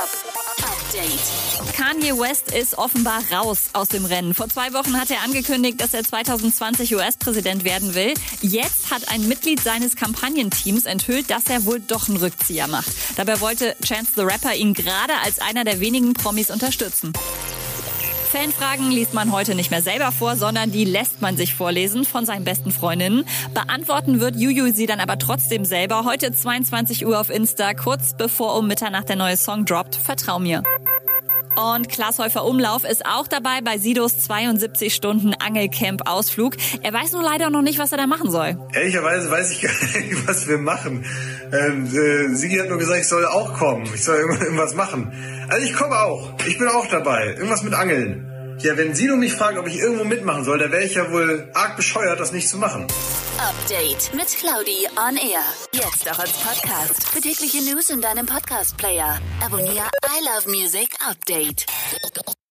Update. Kanye West ist offenbar raus aus dem Rennen. Vor zwei Wochen hat er angekündigt, dass er 2020 US-Präsident werden will. Jetzt hat ein Mitglied seines Kampagnenteams enthüllt, dass er wohl doch einen Rückzieher macht. Dabei wollte Chance the Rapper ihn gerade als einer der wenigen Promis unterstützen. Fanfragen liest man heute nicht mehr selber vor, sondern die lässt man sich vorlesen von seinen besten Freundinnen. Beantworten wird Juju sie dann aber trotzdem selber. Heute 22 Uhr auf Insta, kurz bevor um Mitternacht der neue Song droppt. Vertrau mir. Und Klaas Häufer Umlauf ist auch dabei bei Sidos 72 Stunden Angelcamp Ausflug. Er weiß nur leider noch nicht, was er da machen soll. Ehrlicherweise weiß ich gar nicht, was wir machen. Ähm, äh, Sigi hat nur gesagt, ich soll auch kommen. Ich soll irgendwas machen. Also ich komme auch. Ich bin auch dabei. Irgendwas mit Angeln. Ja, wenn Sino mich fragt, ob ich irgendwo mitmachen soll, dann wäre ich ja wohl arg bescheuert, das nicht zu machen. Update mit Claudi on Air. Jetzt auch als Podcast. Für tägliche News in deinem Podcast-Player. Abonniere I Love Music Update.